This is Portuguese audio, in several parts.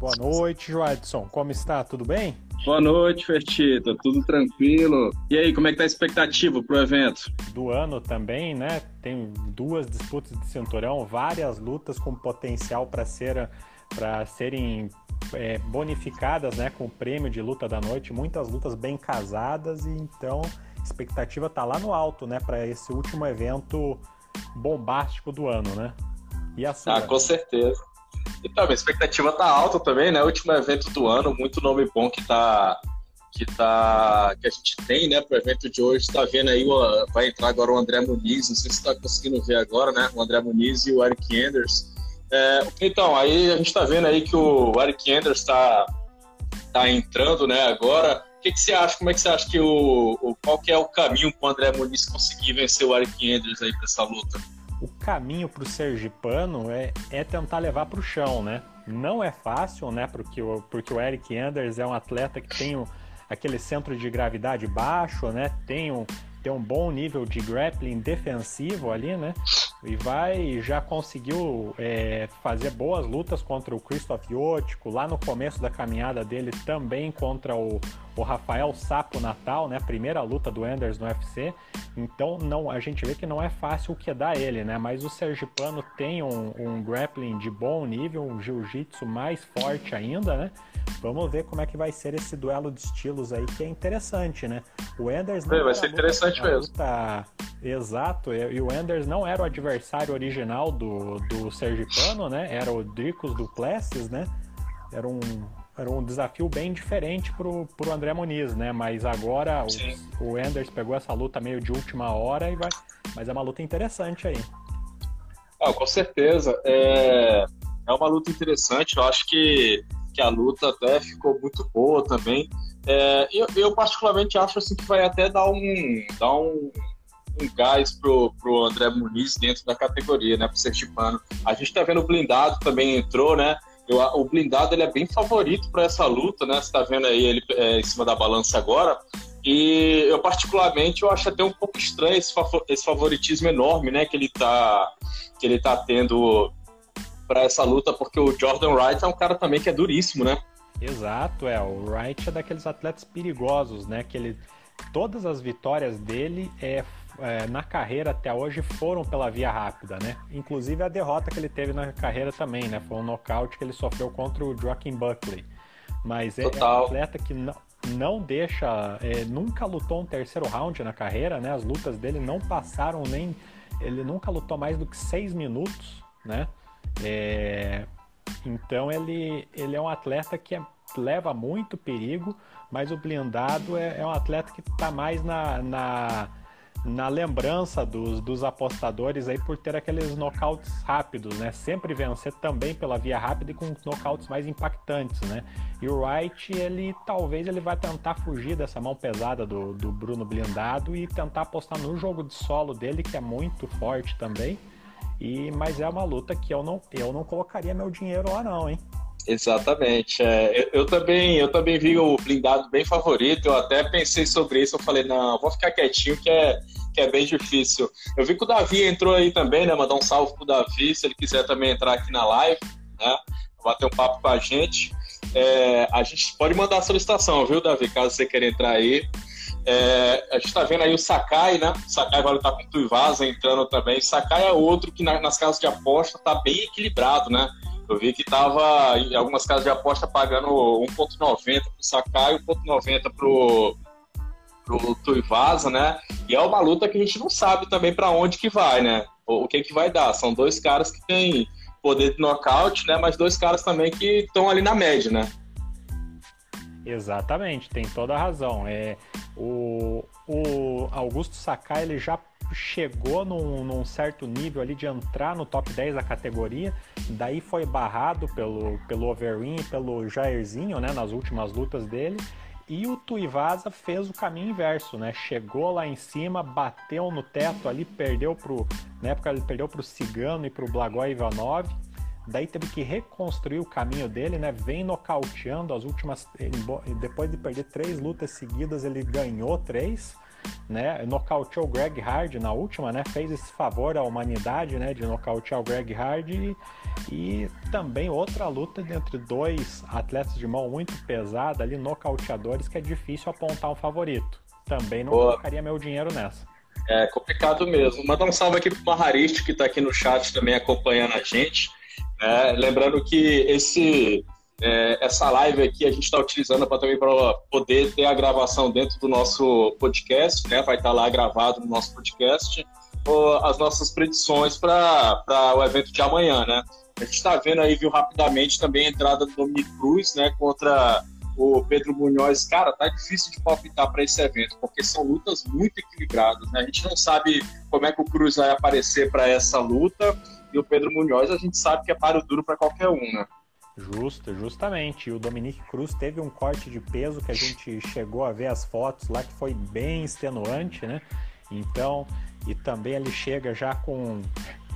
Boa noite, Joadson. Como está? Tudo bem? Boa noite, Fertita. Tudo tranquilo? E aí, como é que tá a expectativa pro evento? Do ano também, né? Tem duas disputas de cinturão, várias lutas com potencial para ser, para serem é, bonificadas, né? Com o prêmio de luta da noite, muitas lutas bem casadas e então a expectativa tá lá no alto, né? Para esse último evento bombástico do ano, né? E a sua? Ah, com certeza. Então, a expectativa tá alta também, né? Último evento do ano, muito nome bom que tá que tá que a gente tem, né, pro evento de hoje. Tá vendo aí, vai entrar agora o André Muniz, não sei se está conseguindo ver agora, né? O André Muniz e o Eric Anders. É, então, aí a gente tá vendo aí que o Eric Anders tá, tá entrando, né, agora. O que, que você acha? Como é que você acha que o, o qual que é o caminho para o André Muniz conseguir vencer o Eric Anders aí para essa luta? O caminho para o sergipano é, é tentar levar para o chão, né? Não é fácil, né? Porque o, porque o Eric Anders é um atleta que tem o, aquele centro de gravidade baixo, né? Tem um, tem um bom nível de grappling defensivo ali, né? E vai já conseguiu é, fazer boas lutas contra o Christoph Yotiko, lá no começo da caminhada dele também contra o, o Rafael Sapo Natal, né? Primeira luta do Enders no UFC. Então não, a gente vê que não é fácil o que dá ele, né? Mas o Sergipano tem um, um grappling de bom nível, um jiu-jitsu mais forte ainda, né? Vamos ver como é que vai ser esse duelo de estilos aí, que é interessante, né? O Enders não vai ser interessante mesmo. Luta... Exato, e o Enders não era o adversário original do, do Sergipano, né? Era o Dricos Duplessis, né? Era um, era um desafio bem diferente pro, pro André Muniz, né? Mas agora o, o Enders pegou essa luta meio de última hora e vai. Mas é uma luta interessante aí. Ah, com certeza. É, é uma luta interessante. Eu acho que que a luta até ficou muito boa também. É, eu, eu, particularmente acho assim que vai até dar um, dar um, um gás pro, pro André Muniz dentro da categoria, né, pro Sergipano. A gente tá vendo o blindado também entrou, né? Eu, o blindado ele é bem favorito para essa luta, né? Você tá vendo aí ele é, em cima da balança agora. E eu particularmente eu acho até um pouco estranho esse, esse favoritismo enorme, né, que ele tá que ele tá tendo para essa luta, porque o Jordan Wright é um cara também que é duríssimo, né? Exato, é. O Wright é daqueles atletas perigosos, né? Que ele, todas as vitórias dele é, é, na carreira até hoje foram pela via rápida, né? Inclusive a derrota que ele teve na carreira também, né? Foi um nocaute que ele sofreu contra o Joaquim Buckley. Mas é, é, um atleta que não, não deixa, é, nunca lutou um terceiro round na carreira, né? As lutas dele não passaram nem, ele nunca lutou mais do que seis minutos, né? É, então ele, ele é um atleta que é, leva muito perigo, mas o blindado é, é um atleta que está mais na, na, na, lembrança dos, dos apostadores aí por ter aqueles nocautes rápidos, né? Sempre vencer também pela via rápida e com nocautes mais impactantes, né? E o Wright, ele talvez ele vai tentar fugir dessa mão pesada do, do Bruno blindado e tentar apostar no jogo de solo dele, que é muito forte também e, mas é uma luta que eu não, eu não colocaria meu dinheiro lá não, hein? Exatamente. É, eu, eu, também, eu também vi o blindado bem favorito. Eu até pensei sobre isso. Eu falei, não, vou ficar quietinho, que é, que é bem difícil. Eu vi que o Davi entrou aí também, né? Mandar um salve pro Davi, se ele quiser também entrar aqui na live, né? Bater um papo com a gente. É, a gente pode mandar a solicitação, viu, Davi? Caso você queira entrar aí. É, a gente está vendo aí o Sakai, né? O Sakai vai lutar com o Tuivasa entrando também. Sakai é outro que na, nas casas de aposta está bem equilibrado, né? Eu vi que estava em algumas casas de aposta pagando 1,90 para o Sakai e 1,90 pro pro Tuivasa, né? E é uma luta que a gente não sabe também para onde que vai, né? O, o, que que vai dar. São dois caras que têm poder de nocaute, né? Mas dois caras também que estão ali na média, né? Exatamente, tem toda a razão. É, o, o Augusto Sakai ele já chegou num, num, certo nível ali de entrar no top 10 da categoria, daí foi barrado pelo, pelo Overeem e pelo Jairzinho, né, nas últimas lutas dele, E o Tuivasa fez o caminho inverso, né? Chegou lá em cima, bateu no teto ali, perdeu pro. Na época ele perdeu pro Cigano e pro Blagoj Ivanov. Daí teve que reconstruir o caminho dele, né? Vem nocauteando as últimas. Depois de perder três lutas seguidas, ele ganhou três né? Nocauteou o Greg Hard na última, né? Fez esse favor à humanidade, né? De nocautear o Greg Hard e, e também outra luta entre dois atletas de mão muito pesada ali, nocauteadores, que é difícil apontar um favorito. Também não Boa. colocaria meu dinheiro nessa. É complicado mesmo. Mandar um salve aqui pro Maharist, que está aqui no chat também acompanhando a gente. É, lembrando que esse é, essa live aqui a gente está utilizando para também para poder ter a gravação dentro do nosso podcast, né? Vai estar tá lá gravado no nosso podcast as nossas predições para o evento de amanhã, né? A gente está vendo aí, viu rapidamente também a entrada do Dominic Cruz, né? Contra o Pedro Munhoz. Cara, tá difícil de palpitar para esse evento, porque são lutas muito equilibradas, né? A gente não sabe como é que o Cruz vai aparecer para essa luta e o Pedro Munhoz a gente sabe que é páreo duro para qualquer um, né? Justo, justamente. E o Dominique Cruz teve um corte de peso que a gente chegou a ver as fotos lá que foi bem extenuante, né? Então, e também ele chega já com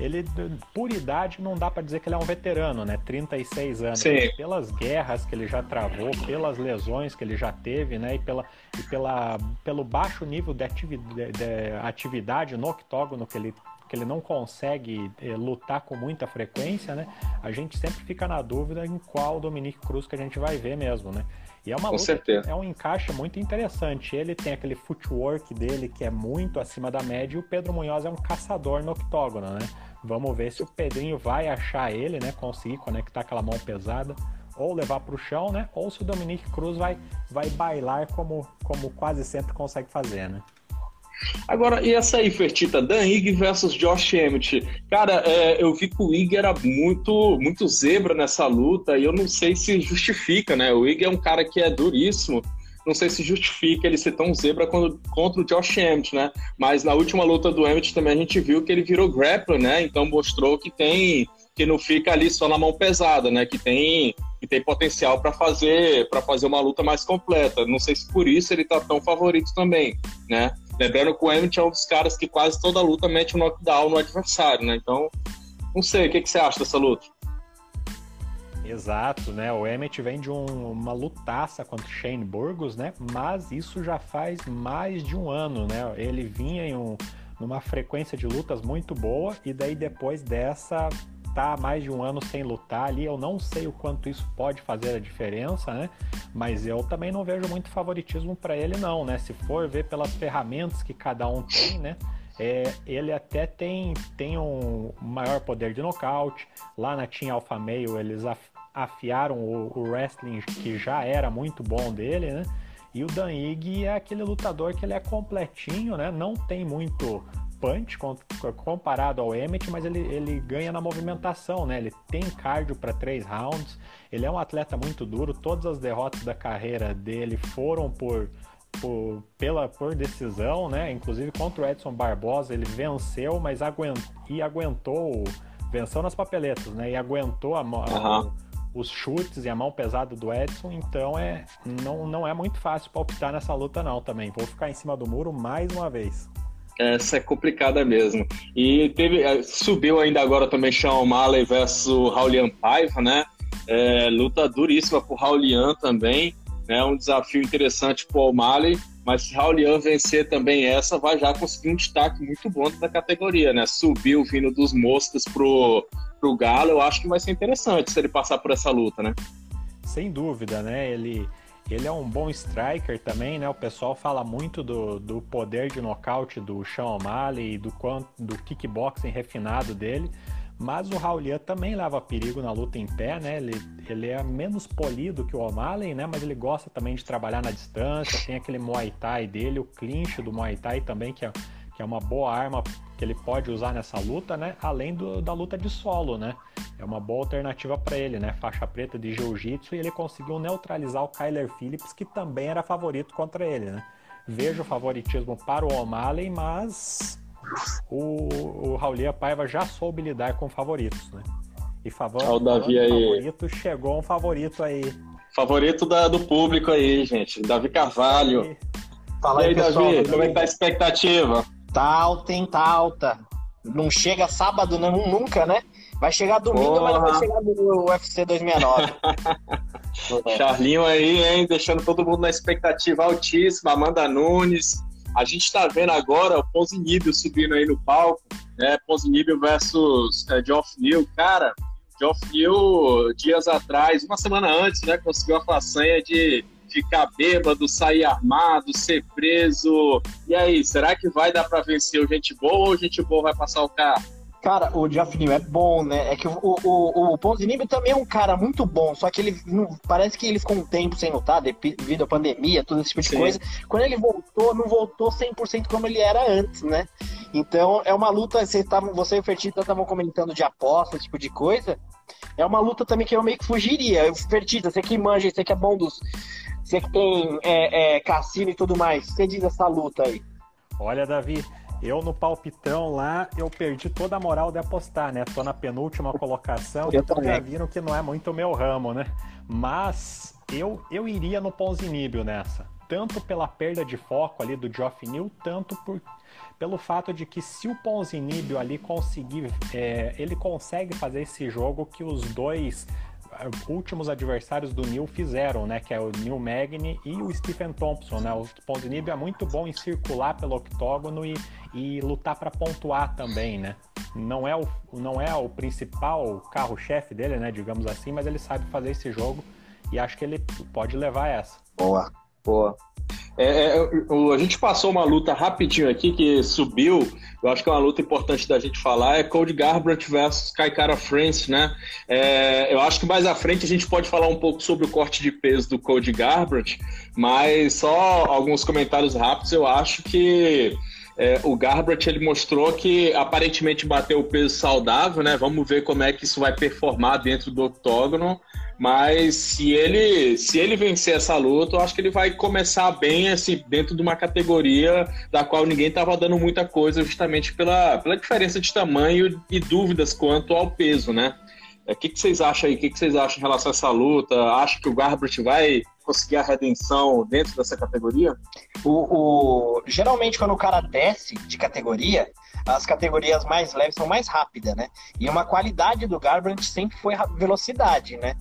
ele por idade não dá para dizer que ele é um veterano, né? 36 anos. Sim. Pelas guerras que ele já travou, pelas lesões que ele já teve, né? E, pela, e pela, pelo baixo nível de atividade, de atividade no octógono que ele que ele não consegue é, lutar com muita frequência, né? A gente sempre fica na dúvida em qual Dominique Cruz que a gente vai ver mesmo, né? E é uma com luta, certeza. é um encaixe muito interessante. Ele tem aquele footwork dele que é muito acima da média e o Pedro Munhoz é um caçador no octógono, né? Vamos ver se o Pedrinho vai achar ele, né? Conseguir conectar aquela mão pesada ou levar para o chão, né? Ou se o Dominique Cruz vai, vai bailar como, como quase sempre consegue fazer, né? Agora, e essa aí, Fertita? Dan Ig versus Josh Emmett. Cara, é, eu vi que o Ig era muito, muito zebra nessa luta e eu não sei se justifica, né? O Ig é um cara que é duríssimo. Não sei se justifica ele ser tão zebra quando, contra o Josh Emmett, né? Mas na última luta do Emmett também a gente viu que ele virou grappler, né? Então mostrou que tem que não fica ali só na mão pesada, né? Que tem que tem potencial para fazer para fazer uma luta mais completa. Não sei se por isso ele tá tão favorito também, né? Lembrando que o Emmett é um dos caras que quase toda luta mete um knockdown no adversário, né? Então, não sei, o que, que você acha dessa luta? Exato, né? O Emmett vem de um, uma lutaça contra Shane Burgos, né? Mas isso já faz mais de um ano, né? Ele vinha em um, numa frequência de lutas muito boa e daí depois dessa tá mais de um ano sem lutar ali, eu não sei o quanto isso pode fazer a diferença, né? Mas eu também não vejo muito favoritismo para ele não, né? Se for ver pelas ferramentas que cada um tem, né? É, ele até tem, tem um maior poder de nocaute. Lá na Team Alpha Male eles afiaram o, o wrestling que já era muito bom dele, né? E o Dan Ig é aquele lutador que ele é completinho, né? Não tem muito punch comparado ao Emmett, mas ele, ele ganha na movimentação, né? Ele tem cardio para três rounds, ele é um atleta muito duro, todas as derrotas da carreira dele foram por, por, pela, por decisão, né? Inclusive contra o Edson Barbosa, ele venceu, mas aguent, e aguentou, venceu nas papeletas, né? E aguentou a, uhum. os chutes e a mão pesada do Edson, então é, não, não é muito fácil palpitar nessa luta não também. Vou ficar em cima do muro mais uma vez. Essa é complicada mesmo. E teve, eh, subiu ainda agora também Sean O'Malley versus Raulian Paiva, né? É, luta duríssima pro Raulian também, né? Um desafio interessante pro O'Malley, mas se Raulian vencer também essa, vai já conseguir um destaque muito bom da categoria, né? Subiu vindo dos moscas pro, pro Galo, eu acho que vai ser interessante se ele passar por essa luta, né? Sem dúvida, né? Ele ele é um bom striker também, né? O pessoal fala muito do, do poder de nocaute do Sean O'Malley e do, do kickboxing refinado dele. Mas o Raulian também leva perigo na luta em pé, né? Ele, ele é menos polido que o O'Malley, né? Mas ele gosta também de trabalhar na distância. Tem aquele Muay Thai dele, o clinch do Muay Thai também, que é, que é uma boa arma que ele pode usar nessa luta, né? Além do, da luta de solo, né? É uma boa alternativa para ele, né? Faixa preta de jiu-jitsu e ele conseguiu neutralizar o Kyler Phillips, que também era favorito contra ele, né? Vejo favoritismo para o O'Malley, mas o, o Raulia Paiva já soube lidar com favoritos, né? E favor, o Davi aí. favorito, chegou um favorito aí Favorito da, do público aí, gente. Davi Carvalho. Fala aí, aí pessoal, Davi, como é que tá a expectativa? Tá alta, hein? Tá alta. Não chega sábado, não, nunca, né? Vai chegar domingo, Porra. mas não vai chegar no UFC 269. Charlinho aí, hein? Deixando todo mundo na expectativa altíssima. Amanda Nunes. A gente tá vendo agora o Ponzinibio subindo aí no palco, né? Ponzinibio versus é, Geoff Neal. Cara, Geoff Neal, dias atrás, uma semana antes, né? Conseguiu a façanha de ficar bêbado, sair armado, ser preso. E aí, será que vai dar para vencer o Gente Boa ou o Gente Boa vai passar o carro? Cara, o Neal é bom, né? É que o, o, o Ponzinibbio também é um cara muito bom, só que ele não, parece que ele ficou um tempo sem lutar devido à pandemia, todo esse tipo de Sim. coisa. Quando ele voltou, não voltou 100% como ele era antes, né? Então é uma luta, você, tava, você e o Fertita estavam comentando de aposta, esse tipo de coisa. É uma luta também que eu meio que fugiria. Fertita, você que manja, você que é bom dos. Você que tem é, é, cassino e tudo mais, você diz essa luta aí. Olha, Davi, eu no palpitão lá, eu perdi toda a moral de apostar, né? Tô na penúltima colocação, eu então já viram que não é muito meu ramo, né? Mas eu, eu iria no Ponzinibio nessa. Tanto pela perda de foco ali do Geoff Neal, tanto por, pelo fato de que se o Ponzinibio ali conseguir, é, ele consegue fazer esse jogo que os dois últimos adversários do Neil fizeram, né? Que é o Neil Magny e o Stephen Thompson, né? O Ponzinibbio é muito bom em circular pelo octógono e, e lutar para pontuar também, né? Não é o, não é o principal carro-chefe dele, né? Digamos assim, mas ele sabe fazer esse jogo e acho que ele pode levar essa. Boa, boa. É, é, a gente passou uma luta rapidinho aqui que subiu. Eu acho que é uma luta importante da gente falar. É Cody Garbrandt versus Kaikara France, né? É, eu acho que mais à frente a gente pode falar um pouco sobre o corte de peso do Cody Garbrandt, mas só alguns comentários rápidos. Eu acho que é, o Garbrandt ele mostrou que aparentemente bateu o peso saudável, né? Vamos ver como é que isso vai performar dentro do octógono. Mas se ele se ele vencer essa luta, eu acho que ele vai começar bem assim dentro de uma categoria da qual ninguém estava dando muita coisa, justamente pela, pela diferença de tamanho e dúvidas quanto ao peso, né? O é, que, que vocês acham aí? O que, que vocês acham em relação a essa luta? Acha que o Garbrandt vai conseguir a redenção dentro dessa categoria? O, o, Geralmente, quando o cara desce de categoria, as categorias mais leves são mais rápidas, né? E uma qualidade do Garbrandt sempre foi velocidade, né?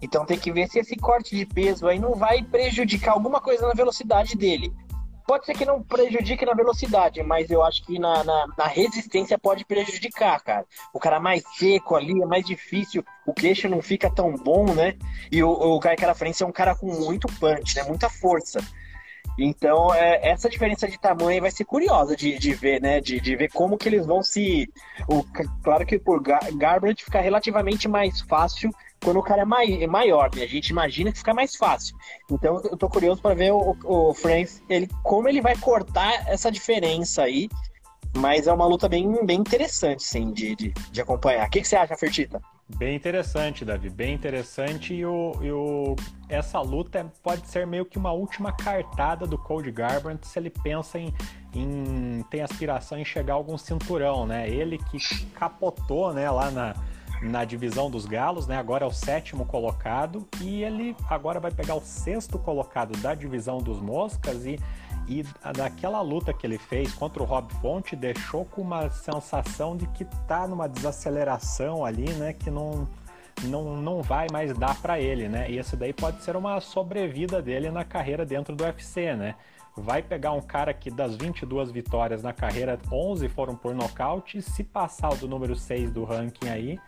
Então tem que ver se esse corte de peso aí não vai prejudicar alguma coisa na velocidade dele. Pode ser que não prejudique na velocidade, mas eu acho que na, na, na, resistência pode prejudicar, cara. O cara mais seco ali é mais difícil, o queixo não fica tão bom, né? E o, o cara que era frente é um cara com muito punch, né? Muita força. Então, é, essa diferença de tamanho vai ser curiosa de, de ver, né? De, de ver como que eles vão se. O, claro que por Gar Garbrandt fica relativamente mais fácil quando o cara é, é maior, né? A gente imagina que fica mais fácil. Então, eu tô curioso para ver o, o ele, como ele vai cortar essa diferença aí. Mas é uma luta bem, bem interessante, sim, de, de, de acompanhar. O que, que você acha, Fertita? Bem interessante, Davi, bem interessante. E, o, e o, essa luta pode ser meio que uma última cartada do Cody Garbrandt se ele pensa em, em tem aspiração em chegar a algum cinturão, né? Ele que capotou, né, lá na, na divisão dos galos, né? Agora é o sétimo colocado e ele agora vai pegar o sexto colocado da divisão dos moscas e e daquela luta que ele fez contra o Rob Fonte deixou com uma sensação de que tá numa desaceleração ali, né? Que não, não, não vai mais dar para ele, né? E esse daí pode ser uma sobrevida dele na carreira dentro do UFC, né? Vai pegar um cara que das 22 vitórias na carreira, 11 foram por nocaute, se passar o do número 6 do ranking aí,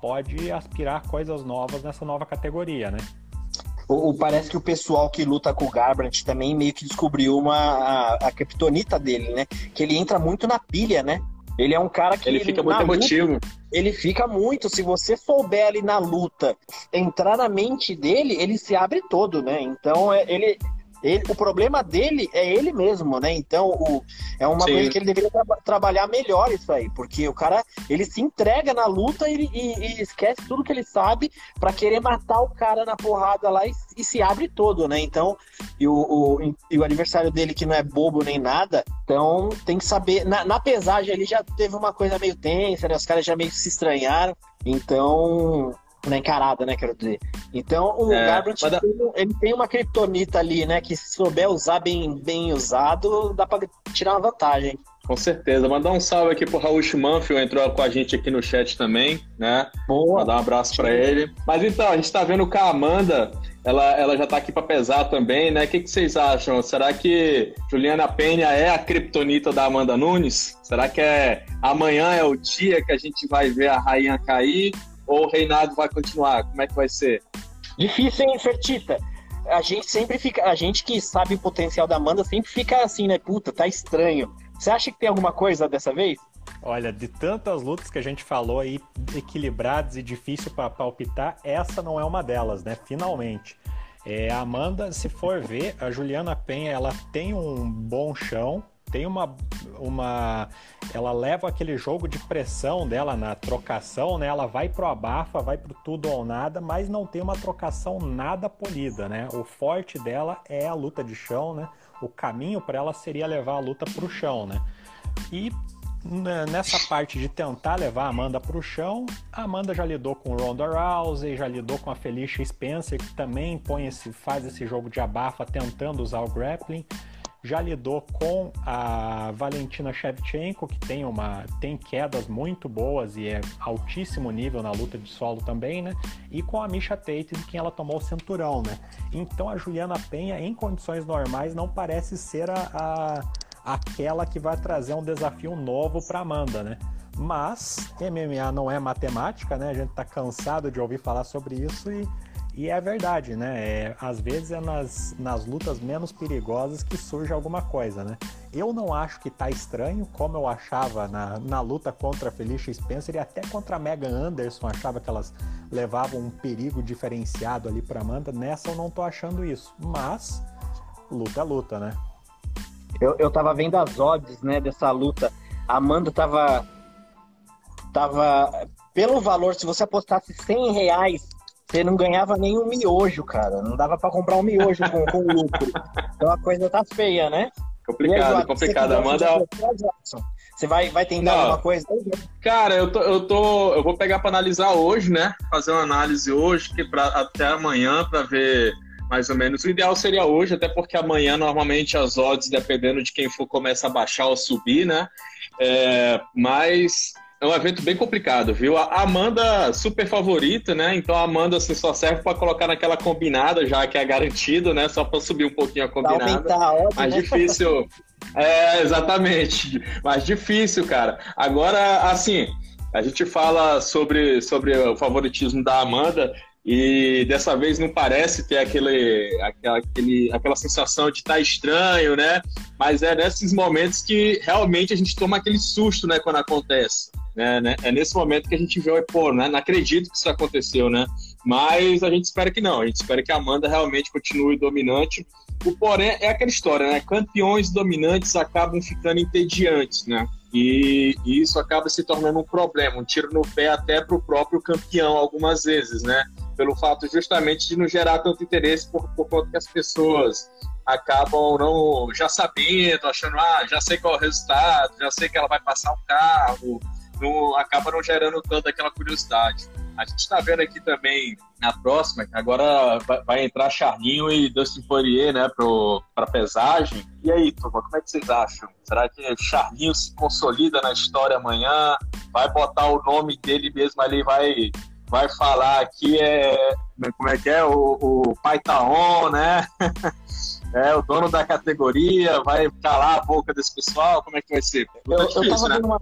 pode aspirar coisas novas nessa nova categoria, né? O, o, parece que o pessoal que luta com o Garbrandt também meio que descobriu uma, a, a criptonita dele, né? Que ele entra muito na pilha, né? Ele é um cara que. Ele fica muito emotivo. Luta, ele fica muito. Se você souber ali na luta entrar na mente dele, ele se abre todo, né? Então é, ele, ele, o problema dele é ele mesmo, né? Então, o, é uma Sim. coisa que ele deveria tra trabalhar melhor isso aí, porque o cara ele se entrega na luta e, e, e esquece tudo que ele sabe para querer matar o cara na porrada lá e, e se abre todo, né? Então, e o, o, e o aniversário dele que não é bobo nem nada, então tem que saber. Na, na pesagem ele já teve uma coisa meio tensa, né? Os caras já meio se estranharam. Então, na encarada, né, quero dizer. Então, o é, Garbrandt, mas... ele tem uma criptonita ali, né, que se souber usar bem, bem usado, dá pra tirar uma vantagem. Com certeza. Mandar um salve aqui pro Raul Schmanfield, entrou com a gente aqui no chat também, né? Boa. Mandar um abraço para ele. Mas então, a gente tá vendo que a Amanda, ela, ela já tá aqui para pesar também, né? O que, que vocês acham? Será que Juliana Penha é a criptonita da Amanda Nunes? Será que é amanhã é o dia que a gente vai ver a rainha cair? Ou o reinado vai continuar? Como é que vai ser? Difícil, hein, Fertita? A gente sempre fica, a gente que sabe o potencial da Amanda sempre fica assim, né? Puta, tá estranho você acha que tem alguma coisa dessa vez? Olha, de tantas lutas que a gente falou aí, equilibradas e difícil para palpitar, essa não é uma delas, né? Finalmente. É, a Amanda, se for ver, a Juliana Penha, ela tem um bom chão, tem uma, uma. Ela leva aquele jogo de pressão dela na trocação, né? Ela vai pro abafa, vai pro tudo ou nada, mas não tem uma trocação nada polida, né? O forte dela é a luta de chão, né? o caminho para ela seria levar a luta para o chão, né? E né, nessa parte de tentar levar a Amanda para o chão, a Amanda já lidou com Ronda Rousey, já lidou com a Felicia Spencer, que também põe esse, faz esse jogo de abafa tentando usar o grappling. Já lidou com a Valentina Shevchenko, que tem, uma, tem quedas muito boas e é altíssimo nível na luta de solo também, né? E com a Misha Tate, de quem ela tomou o cinturão, né? Então a Juliana Penha, em condições normais, não parece ser a, a aquela que vai trazer um desafio novo para Amanda, né? Mas MMA não é matemática, né? A gente tá cansado de ouvir falar sobre isso e e é verdade, né? É, às vezes é nas, nas lutas menos perigosas que surge alguma coisa, né? Eu não acho que tá estranho, como eu achava na, na luta contra Felicia Spencer e até contra Megan Anderson, achava que elas levavam um perigo diferenciado ali para Amanda. Nessa eu não tô achando isso, mas luta é luta, né? Eu, eu tava vendo as odds, né, dessa luta. A Amanda tava. Tava. Pelo valor, se você apostasse 100 reais você não ganhava nem um miojo, cara. Não dava para comprar um miojo com, com lucro. Então a coisa tá feia, né? Complicado, aí, complicado. Amanda. Você vai, vai tentar não. alguma coisa? Cara, eu tô, eu tô. Eu vou pegar para analisar hoje, né? Fazer uma análise hoje, que pra, até amanhã, para ver mais ou menos. O ideal seria hoje, até porque amanhã, normalmente, as odds, dependendo de quem for, começa a baixar ou subir, né? É, mas é um evento bem complicado, viu? A Amanda, super favorita, né? Então a Amanda assim, só serve para colocar naquela combinada, já que é garantido, né? Só para subir um pouquinho a combinada. Óbvio, Mais né? difícil. é, exatamente. Mais difícil, cara. Agora, assim, a gente fala sobre, sobre o favoritismo da Amanda. E dessa vez não parece ter aquele, aquela, aquele, aquela sensação de estar tá estranho, né? Mas é nesses momentos que realmente a gente toma aquele susto, né? Quando acontece. Né, né? É nesse momento que a gente vê, pô, né? Não acredito que isso aconteceu, né? Mas a gente espera que não. A gente espera que a Amanda realmente continue dominante. O porém é aquela história, né? Campeões dominantes acabam ficando entediantes, né? E, e, isso acaba se tornando um problema, um tiro no pé até para o próprio campeão algumas vezes, né? Pelo fato justamente de não gerar tanto interesse por, por conta que as pessoas acabam não já sabendo, achando, ah, já sei qual é o resultado, já sei que ela vai passar o carro, não, acaba não gerando tanto aquela curiosidade. A gente está vendo aqui também na próxima, que agora vai, vai, entrar Charlinho e Dustin Poirier, né, para pesagem. E aí, turma, como é que vocês acham? Será que Charlinho se consolida na história amanhã? Vai botar o nome dele mesmo ali, vai, vai falar aqui é como é que é o, o pai tá on, né? é o dono da categoria, vai calar a boca desse pessoal, como é que vai ser? Eu, difícil, eu, tava né? uma,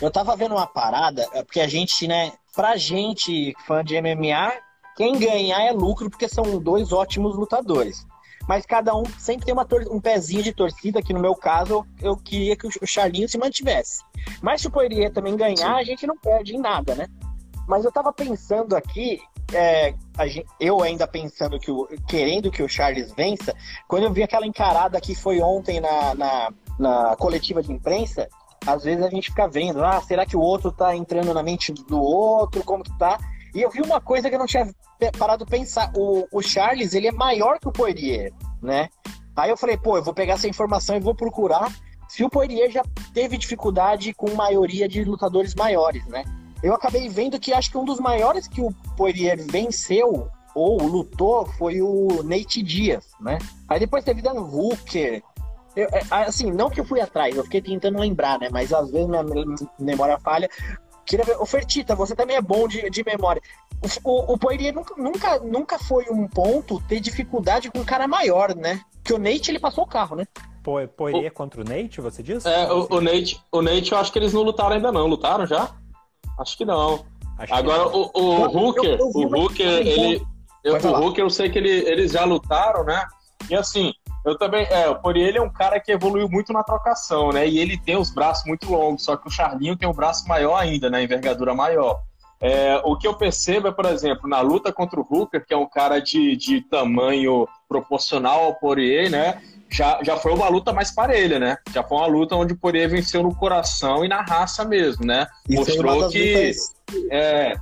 eu tava vendo uma parada, é porque a gente, né, pra gente, fã de MMA, quem ganhar é lucro, porque são dois ótimos lutadores. Mas cada um sempre tem uma um pezinho de torcida, que no meu caso eu queria que o Charlinho se mantivesse. Mas se o Poirier também ganhar, Sim. a gente não perde em nada, né? Mas eu tava pensando aqui, é, gente, eu ainda pensando que o, querendo que o Charles vença, quando eu vi aquela encarada que foi ontem na, na, na coletiva de imprensa, às vezes a gente fica vendo, ah, será que o outro tá entrando na mente do outro, como que tá? E eu vi uma coisa que eu não tinha parado pensar. O, o Charles, ele é maior que o Poirier, né? Aí eu falei, pô, eu vou pegar essa informação e vou procurar se o Poirier já teve dificuldade com maioria de lutadores maiores, né? eu acabei vendo que acho que um dos maiores que o Poirier venceu ou lutou foi o Nate Diaz, né? Aí depois teve Dan Hooker. Eu, é, assim, não que eu fui atrás, eu fiquei tentando lembrar, né? Mas às vezes minha memória falha. Queria ver. Ô, Fertita, você também é bom de, de memória. O, o, o Poirier nunca, nunca, nunca foi um ponto ter dificuldade com um cara maior, né? Que o Nate ele passou o carro, né? Po Poirier o... contra o Nate, você disse? É, o, o, Nate, o Nate eu acho que eles não lutaram ainda não. Lutaram já? Acho que não. Acho Agora, que não. o, o Hooker, eu, eu o Hooker, ele... Eu, o Hooker, eu sei que ele, eles já lutaram, né? E assim, eu também, é, o Poirier é um cara que evoluiu muito na trocação, né? E ele tem os braços muito longos, só que o Charlinho tem um braço maior ainda, né? Envergadura maior. É, o que eu percebo é, por exemplo, na luta contra o Hooker, que é um cara de, de tamanho proporcional ao Poirier, né? Já, já foi uma luta mais parelha, né? Já foi uma luta onde o Poirier venceu no coração e na raça mesmo, né? Mostrou que. Lutas... É,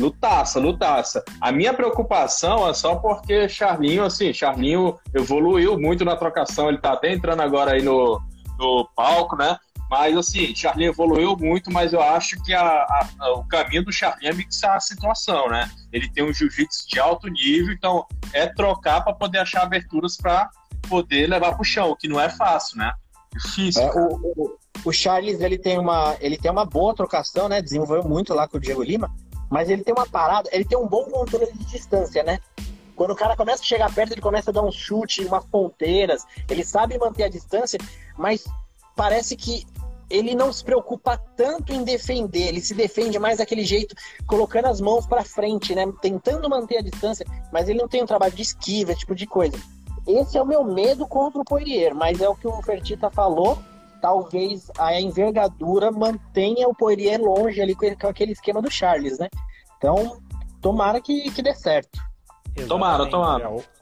lutaça, lutaça. A minha preocupação é só porque Charlinho, assim, Charlinho evoluiu muito na trocação, ele tá até entrando agora aí no, no palco, né? Mas, assim, Charlinho evoluiu muito, mas eu acho que a, a, o caminho do Charlinho é mixar a situação, né? Ele tem um jiu-jitsu de alto nível, então é trocar para poder achar aberturas para poder levar para o chão, que não é fácil, né? Difícil. É, o, o, o, Charles ele tem, uma, ele tem uma boa trocação, né? Desenvolveu muito lá com o Diego Lima, mas ele tem uma parada, ele tem um bom controle de distância, né? Quando o cara começa a chegar perto, ele começa a dar um chute, umas ponteiras, ele sabe manter a distância, mas parece que ele não se preocupa tanto em defender, ele se defende mais daquele jeito, colocando as mãos para frente, né? Tentando manter a distância, mas ele não tem um trabalho de esquiva, esse tipo de coisa. Esse é o meu medo contra o Poirier, mas é o que o Fertita falou. Talvez a envergadura mantenha o Poirier longe ali com aquele esquema do Charles, né? Então, tomara que, que dê certo. Exatamente. Tomara, tomara. É,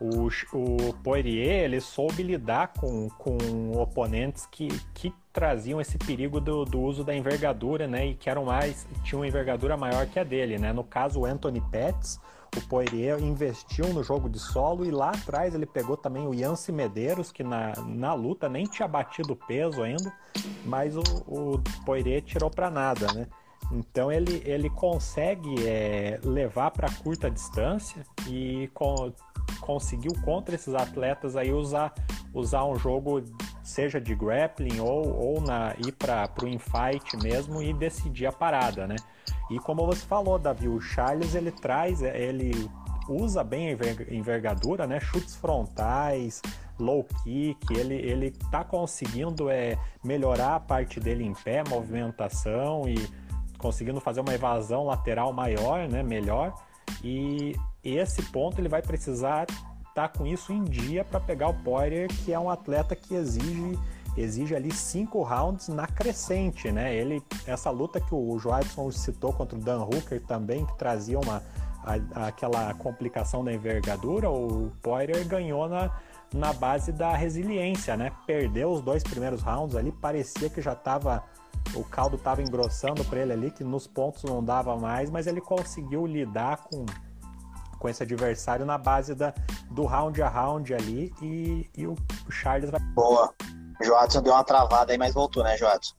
o, o Poirier, ele soube lidar com, com oponentes que, que traziam esse perigo do, do uso da envergadura, né? E que eram mais, tinham uma envergadura maior que a dele, né? No caso, o Anthony Pettis, o Poirier investiu no jogo de solo e lá atrás ele pegou também o Yancy Medeiros, que na, na luta nem tinha batido peso ainda, mas o, o Poirier tirou para nada, né? Então ele, ele consegue é, levar para curta distância e conseguiu contra esses atletas aí usar, usar um jogo seja de grappling ou, ou na, ir para o infight mesmo e decidir a parada, né? E como você falou, Davi, o Charles ele traz, ele usa bem a envergadura, né? Chutes frontais, low kick, ele, ele tá conseguindo é, melhorar a parte dele em pé, movimentação e conseguindo fazer uma evasão lateral maior, né, melhor. E esse ponto ele vai precisar estar tá com isso em dia para pegar o Poirier, que é um atleta que exige exige ali cinco rounds na crescente, né? Ele essa luta que o Joadson citou contra o Dan Hooker também que trazia uma a, aquela complicação da envergadura, o Poirier ganhou na na base da resiliência, né? Perdeu os dois primeiros rounds ali, parecia que já estava o caldo estava engrossando para ele ali, que nos pontos não dava mais, mas ele conseguiu lidar com, com esse adversário na base da, do round a round ali e, e o, Charles vai. Boa. O Joadson deu uma travada aí, mas voltou, né, Joadson?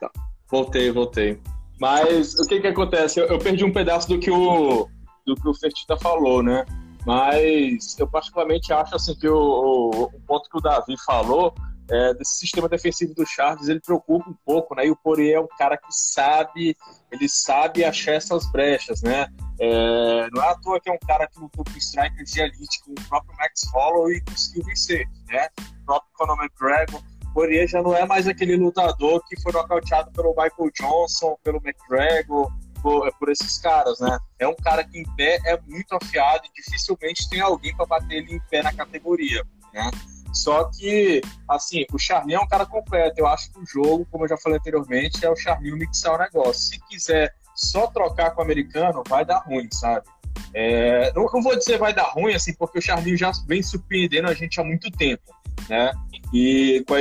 Tá. Voltei, voltei. Mas o que que acontece? Eu, eu, perdi um pedaço do que o, do que o Fertita falou, né? Mas eu particularmente acho assim que o, o, o ponto que o Davi falou é, desse sistema defensivo do Charles, ele preocupa um pouco, né? E o Poirier é um cara que sabe, ele sabe achar essas brechas, né? É, não é à toa que é um cara que lutou com strikers de elite, com o próprio Max Holloway e conseguiu vencer, né? O próprio Conor McGregor. Poirier já não é mais aquele lutador que foi nocauteado pelo Michael Johnson, pelo McGregor, por, por, esses caras, né? É um cara que em pé é muito afiado e dificilmente tem alguém para bater ele em pé na categoria, né? Só que, assim, o Charlinho é um cara completo. Eu acho que o jogo, como eu já falei anteriormente, é o Charlinho mixar o negócio. Se quiser só trocar com o americano, vai dar ruim, sabe? É, não, não, vou dizer vai dar ruim, assim, porque o Charlinho já vem surpreendendo a gente há muito tempo, né? E com a,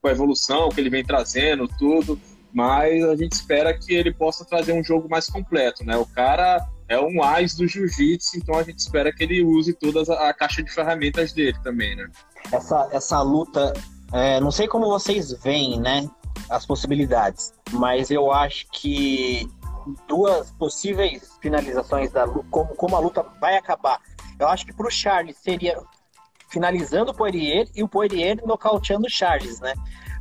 com a evolução que ele vem trazendo, tudo, mas a gente espera que ele possa trazer um jogo mais completo, né? O cara é um AIS do jiu-jitsu, então a gente espera que ele use toda a caixa de ferramentas dele também, né? essa, essa luta, é, não sei como vocês veem, né, as possibilidades, mas eu acho que duas possíveis finalizações da como, como a luta vai acabar. Eu acho que para o Charles seria finalizando o Poirier e o Poirier nocauteando o Charles, né?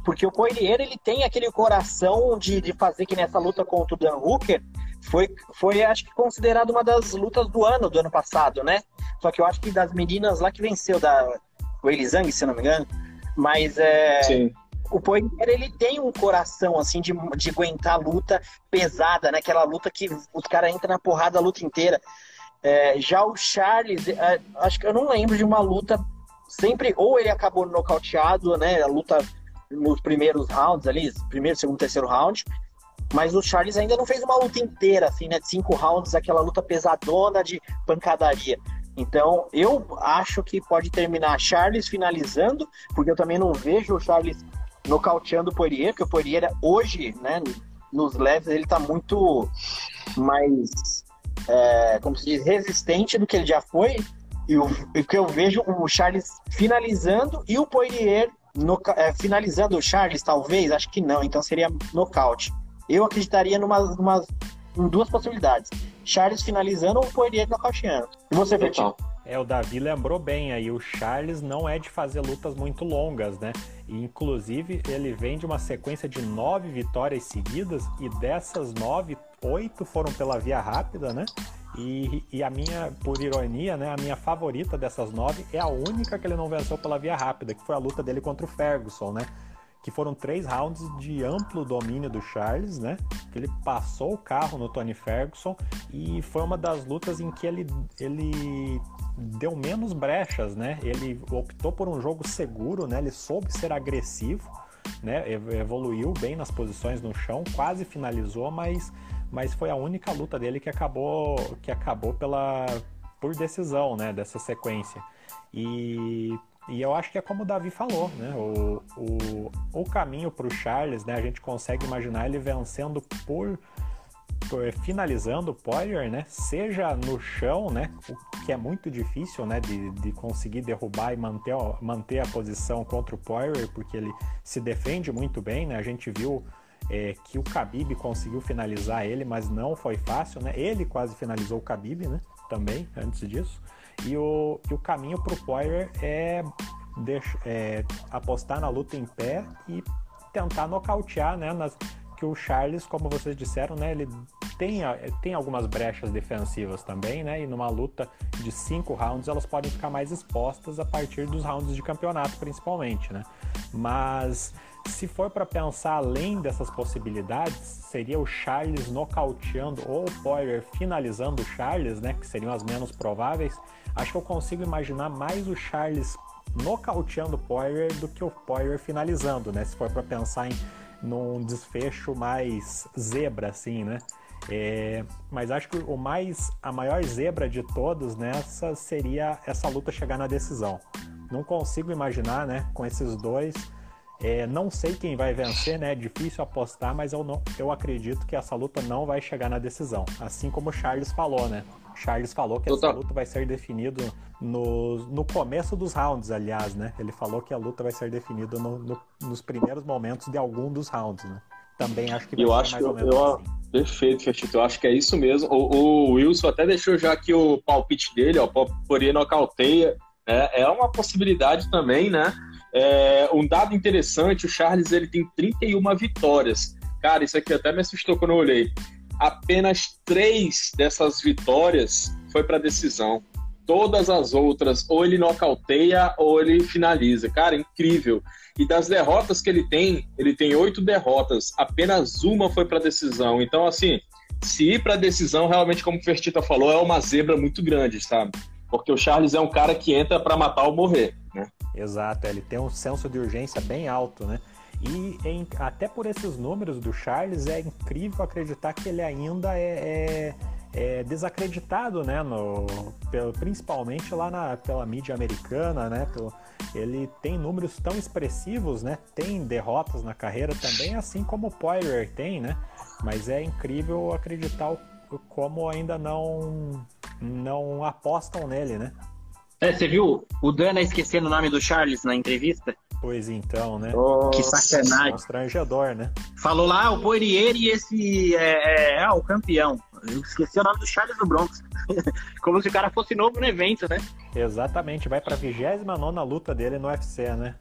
Porque o Poirier ele tem aquele coração de, de fazer que nessa luta contra o Dan Hooker foi, foi acho que considerado uma das lutas do ano, do ano passado, né? Só que eu acho que das meninas lá que venceu, da Weili Zhang, se não me engano, mas é, Sim o Poirier ele tem um coração assim de, de aguentar a luta pesada, né? Aquela luta que os caras entram na porrada a luta inteira. É, já o Charles, é, acho que eu não lembro de uma luta sempre ou ele acabou nocauteado, né? A luta nos primeiros rounds ali, primeiro, segundo, terceiro round. Mas o Charles ainda não fez uma luta inteira, assim, né? De cinco rounds, aquela luta pesadona de pancadaria. Então, eu acho que pode terminar Charles finalizando, porque eu também não vejo o Charles nocauteando o Poirier, porque o Poirier hoje, né, nos leves, ele tá muito mais, é, como se diz, resistente do que ele já foi. E o, o que eu vejo o Charles finalizando e o Poirier no, é, finalizando o Charles, talvez, acho que não, então seria nocaute. Eu acreditaria numa, numa, em duas possibilidades. Charles finalizando ou o Poirier nocauteando. E você, Betinho? É, o Davi lembrou bem aí, o Charles não é de fazer lutas muito longas, né? E, inclusive, ele vem de uma sequência de nove vitórias seguidas e dessas nove, oito foram pela via rápida, né? E, e, a minha, por ironia, né, a minha favorita dessas nove é a única que ele não venceu pela via rápida, que foi a luta dele contra o Ferguson, né? Que foram três rounds de amplo domínio do Charles, né? Que ele passou o carro no Tony Ferguson e foi uma das lutas em que ele, ele deu menos brechas, né? Ele optou por um jogo seguro, né? Ele soube ser agressivo, né? Evoluiu bem nas posições no chão, quase finalizou, mas, mas foi a única luta dele que acabou que acabou pela por decisão, né? Dessa sequência. E, e eu acho que é como o Davi falou, né? O, o, o caminho para o Charles, né? A gente consegue imaginar ele vencendo por finalizando o Poirier, né? Seja no chão, né? O que é muito difícil, né? De, de conseguir derrubar e manter, manter a posição contra o Poirier, porque ele se defende muito bem, né? A gente viu é, que o Khabib conseguiu finalizar ele, mas não foi fácil, né? Ele quase finalizou o Khabib, né? Também, antes disso. E o, e o caminho para o Poirier é, é apostar na luta em pé e tentar nocautear, né? Nas, que o Charles, como vocês disseram, né, ele tem, tem algumas brechas defensivas também, né? E numa luta de cinco rounds elas podem ficar mais expostas a partir dos rounds de campeonato, principalmente, né? Mas se for para pensar além dessas possibilidades, seria o Charles nocauteando ou o Poirier finalizando o Charles, né? Que seriam as menos prováveis. Acho que eu consigo imaginar mais o Charles nocauteando o Poirier do que o Poirier finalizando, né? Se for para pensar em num desfecho mais zebra, assim, né? É, mas acho que o mais, a maior zebra de todos nessa seria essa luta chegar na decisão. Não consigo imaginar, né, com esses dois. É, não sei quem vai vencer, né? É difícil apostar, mas eu, não, eu acredito que essa luta não vai chegar na decisão. Assim como o Charles falou, né? Charles falou que essa luta vai ser definida no, no começo dos rounds, aliás, né? Ele falou que a luta vai ser definida no, no, nos primeiros momentos de algum dos rounds, né? Também acho que vai eu ser acho mais que ou menos eu, assim. Perfeito, Fechito. Eu acho que é isso mesmo. O, o, Wilson até deixou já aqui o palpite dele, ó, Poirier nocauteia. Né? É uma possibilidade também, né? É, um dado interessante, o Charles ele tem 31 vitórias. Cara, isso aqui até me assustou quando eu olhei apenas três dessas vitórias foi para decisão. Todas as outras, ou ele nocauteia ou ele finaliza. Cara, incrível. E das derrotas que ele tem, ele tem oito derrotas, apenas uma foi para decisão. Então, assim, se ir para decisão, realmente, como o Fertita falou, é uma zebra muito grande, sabe? Porque o Charles é um cara que entra para matar ou morrer, né? Exato, ele tem um senso de urgência bem alto, né? E em, até por esses números do Charles, é incrível acreditar que ele ainda é, é, é desacreditado, né? No, pelo, principalmente lá na, pela mídia americana, né? Pelo, ele tem números tão expressivos, né? Tem derrotas na carreira também, assim como o Poirier tem, né? Mas é incrível acreditar como ainda não, não apostam nele, né? É, você viu o Dana esquecendo o nome do Charles na entrevista? Pois então, né? que sacanagem. Constrangedor, né? Falou lá o Poirier e esse é, é, é, o campeão. Eu esqueci o nome do Charles do Bronx. Como se o cara fosse novo no evento, né? Exatamente, vai pra 29 luta dele no UFC, né?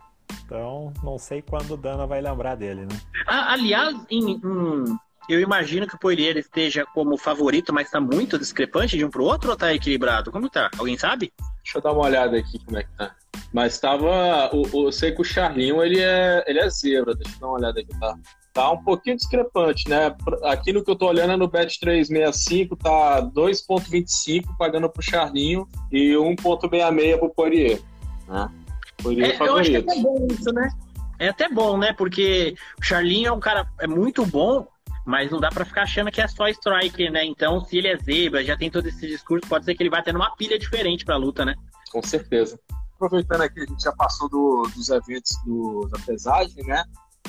Então, não sei quando o Dana vai lembrar dele, né? Ah, aliás, em, em, eu imagino que o Poirier esteja como favorito, mas tá muito discrepante de um pro outro ou tá equilibrado? Como tá? Alguém sabe? Deixa eu dar uma olhada aqui como é que tá. Mas tava. O, o, eu sei que o Charlinho ele é, ele é zebra. Deixa eu dar uma olhada aqui, tá? Tá um pouquinho discrepante, né? Aqui no que eu tô olhando é no Bet 365, tá 2,25 pagando pro Charlinho e 1,66 pro Poirier. Né? Poirier é, eu acho que é até bom isso, né? É até bom, né? Porque o Charlinho é um cara é muito bom, mas não dá para ficar achando que é só striker, né? Então, se ele é zebra, já tem todo esse discurso, pode ser que ele vá tendo uma pilha diferente pra luta, né? Com certeza aproveitando aqui, a gente já passou do, dos eventos do, da pesagem, né?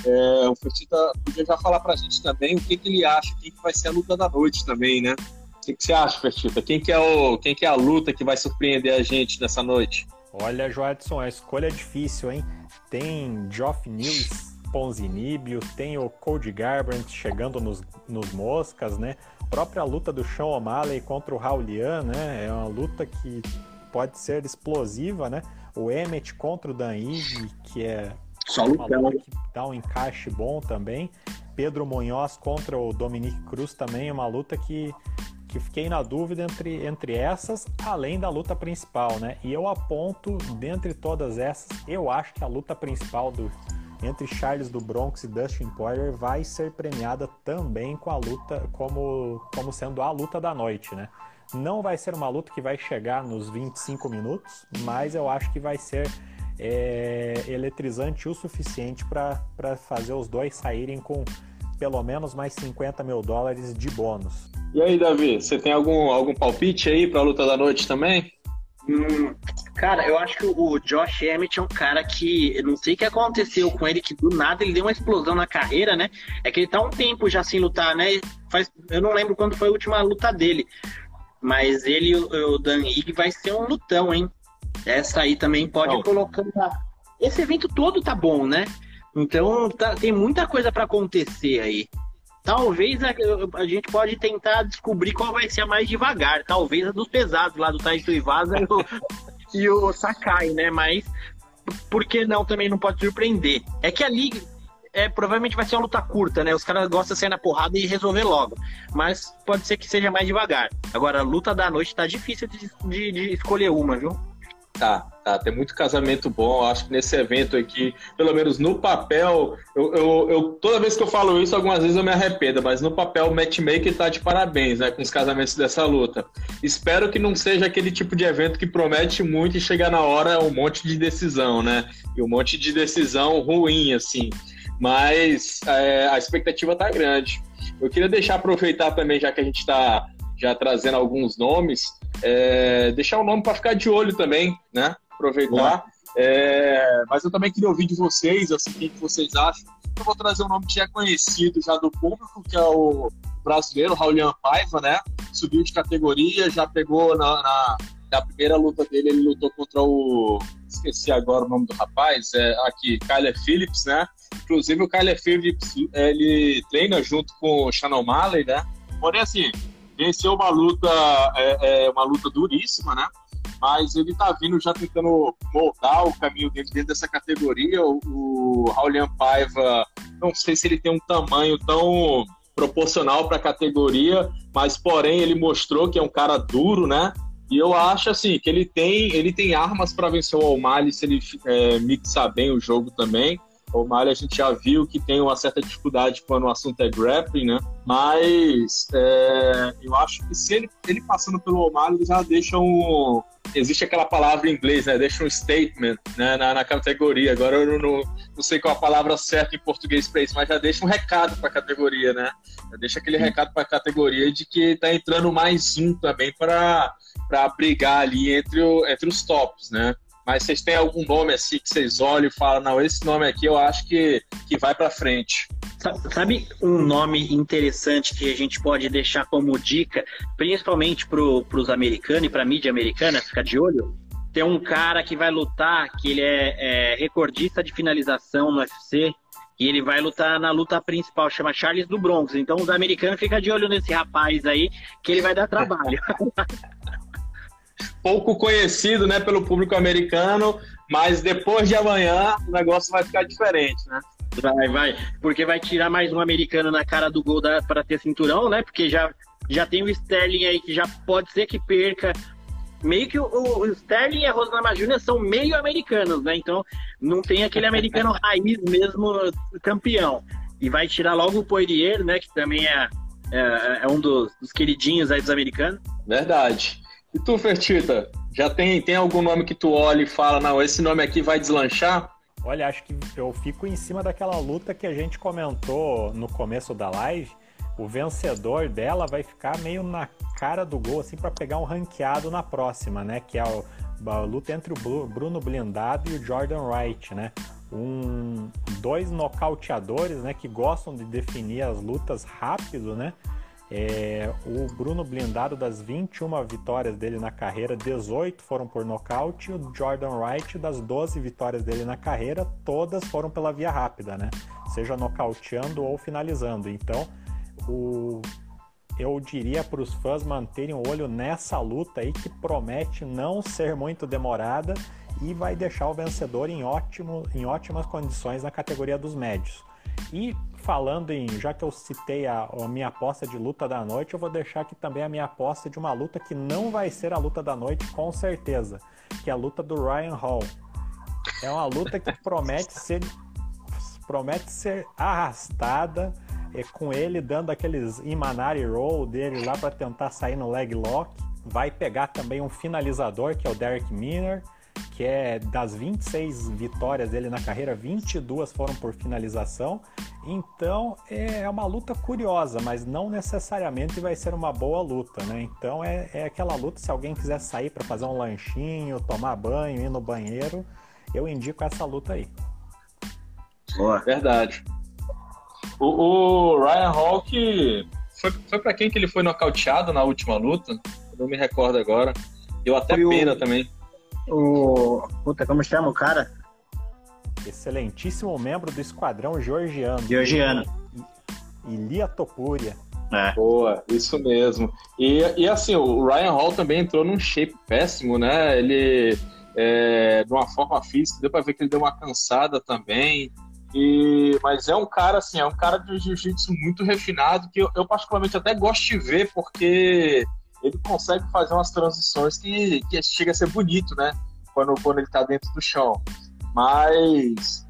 É, o Fertita podia já falar pra gente também o que, que ele acha, quem que vai ser a luta da noite também, né? O que, que você acha, Fertita? Quem que, é o, quem que é a luta que vai surpreender a gente nessa noite? Olha, Joadson, a escolha é difícil, hein? Tem Geoff News, Ponzinibio, tem o Cody Garbrandt chegando nos, nos moscas, né? A própria luta do Sean O'Malley contra o Raulian, né? É uma luta que pode ser explosiva, né? O Emmet contra o Dan Ige, que é Só uma luta que dá um encaixe bom também. Pedro Munhoz contra o Dominique Cruz também é uma luta que, que fiquei na dúvida entre, entre essas, além da luta principal, né? E eu aponto, dentre todas essas, eu acho que a luta principal do, entre Charles do Bronx e Dustin Poirier vai ser premiada também com a luta como, como sendo a luta da noite, né? Não vai ser uma luta que vai chegar nos 25 minutos, mas eu acho que vai ser é, eletrizante o suficiente para fazer os dois saírem com pelo menos mais 50 mil dólares de bônus. E aí, Davi, você tem algum, algum palpite aí para a luta da noite também? Hum, cara, eu acho que o Josh Emmett é um cara que. Eu não sei o que aconteceu com ele, que do nada ele deu uma explosão na carreira, né? É que ele tá um tempo já sem lutar, né? Faz, eu não lembro quando foi a última luta dele. Mas ele e o Dan Ig vai ser um lutão, hein? Essa aí também pode colocar. Esse evento todo tá bom, né? Então tá, tem muita coisa para acontecer aí. Talvez a, a, gente pode tentar descobrir qual vai ser a mais devagar. Talvez a dos pesados lá do Taito Ivasa e o, e o Sakai, né? Mas por que não também não pode surpreender? É que ali é, provavelmente vai ser uma luta curta, né? Os caras gostam de sair na porrada e resolver logo. Mas pode ser que seja mais devagar. Agora, a luta da noite tá difícil de, de, de escolher uma, viu? Tá, tá. Tem muito casamento bom. Acho que nesse evento aqui, pelo menos no papel, eu, eu, eu, toda vez que eu falo isso, algumas vezes eu me arrependo, mas no papel o matchmaker tá de parabéns, né? Com os casamentos dessa luta. Espero que não seja aquele tipo de evento que promete muito e chega na hora um monte de decisão, né? E um monte de decisão ruim, assim mas é, a expectativa está grande. Eu queria deixar aproveitar também, já que a gente está já trazendo alguns nomes, é, deixar um nome para ficar de olho também, né? Aproveitar. É, mas eu também queria ouvir de vocês, assim, o que vocês acham. Eu vou trazer um nome que já é conhecido já do público, que é o brasileiro, Raulian Paiva, né? Subiu de categoria, já pegou na, na, na, primeira luta dele, ele lutou contra o. Esqueci agora o nome do rapaz, é aqui, Kyler Phillips, né? Inclusive, o Kyler Phillips, ele treina junto com o Shannon Malley, né? Porém, assim, venceu uma luta, é, é, uma luta duríssima, né? Mas ele tá vindo já tentando moldar o caminho dele dentro dessa categoria. O, o Raulian Paiva, não sei se ele tem um tamanho tão proporcional para a categoria, mas porém ele mostrou que é um cara duro, né? E eu acho assim que ele tem ele tem armas para vencer o O'Malley se ele é, mixar bem o jogo também. O O'Malley a gente já viu que tem uma certa dificuldade quando o assunto é grappling, né? Mas é, eu acho que se ele, ele passando pelo O'Malley, ele já deixa um. Existe aquela palavra em inglês, né? Deixa um statement né? na, na categoria. Agora eu não, não sei qual a palavra certa em português para isso, mas já deixa um recado para a categoria, né? Já deixa aquele recado para a categoria de que está entrando mais um também para brigar ali entre, o, entre os tops, né? Mas vocês têm algum nome assim que vocês olham e falam, não, esse nome aqui eu acho que, que vai para frente. Sabe um nome interessante que a gente pode deixar como dica, principalmente para os americanos e para a mídia americana, ficar de olho? tem um cara que vai lutar, que ele é, é recordista de finalização no UFC, e ele vai lutar na luta principal, chama Charles do Bronx. Então os americanos ficam de olho nesse rapaz aí, que ele vai dar trabalho. Pouco conhecido, né, pelo público americano, mas depois de amanhã o negócio vai ficar diferente, né? Vai, vai. Porque vai tirar mais um americano na cara do gol para ter cinturão, né? Porque já, já tem o Sterling aí que já pode ser que perca meio que o, o Sterling e a Rosana Júnior são meio americanos, né? Então não tem aquele americano raiz mesmo campeão. E vai tirar logo o Poirier, né? Que também é, é, é um dos, dos, queridinhos aí dos americanos. Verdade. E tu, Fertita, já tem, tem algum nome que tu olha e fala, não, esse nome aqui vai deslanchar? Olha, acho que eu fico em cima daquela luta que a gente comentou no começo da live, o vencedor dela vai ficar meio na cara do gol, assim, para pegar um ranqueado na próxima, né? Que é a luta entre o Bruno Blindado e o Jordan Wright, né? Um, dois nocauteadores, né? Que gostam de definir as lutas rápido, né? É, o Bruno Blindado, das 21 vitórias dele na carreira, 18 foram por nocaute, e o Jordan Wright, das 12 vitórias dele na carreira, todas foram pela via rápida, né? Seja nocauteando ou finalizando. Então, o, eu diria para os fãs manterem o olho nessa luta aí que promete não ser muito demorada e vai deixar o vencedor em, ótimo, em ótimas condições na categoria dos médios. E falando em, já que eu citei a, a, minha aposta de luta da noite, eu vou deixar aqui também a minha aposta de uma luta que não vai ser a luta da noite, com certeza, que é a luta do Ryan Hall. É uma luta que promete ser promete ser arrastada, é, com ele dando aqueles Imanari Roll dele lá para tentar sair no leg lock. Vai pegar também um finalizador, que é o Derek Miner, que é das 26 vitórias dele na carreira, 22 foram por finalização. Então é uma luta curiosa, mas não necessariamente vai ser uma boa luta, né? Então é, é aquela luta, se alguém quiser sair para fazer um lanchinho, tomar banho, ir no banheiro, eu indico essa luta aí. Boa. Verdade. O, o Ryan Hawk foi, foi para quem que ele foi nocauteado na última luta? Eu não me recordo agora. Deu até foi pena o, também. O. Puta, como chama o cara? Excelentíssimo membro do esquadrão georgiano. Georgiano. Ilia Topuria. É. Boa, isso mesmo. E, e assim, o Ryan Hall também entrou num shape péssimo, né? Ele, é, de uma forma física, deu pra ver que ele deu uma cansada também. E, mas é um cara, assim, é um cara de jiu-jitsu muito refinado que eu, eu, particularmente até gosto de ver porque ele consegue fazer umas transições que, que chega a ser bonito, né? Quando, quando ele tá dentro do chão. Mas.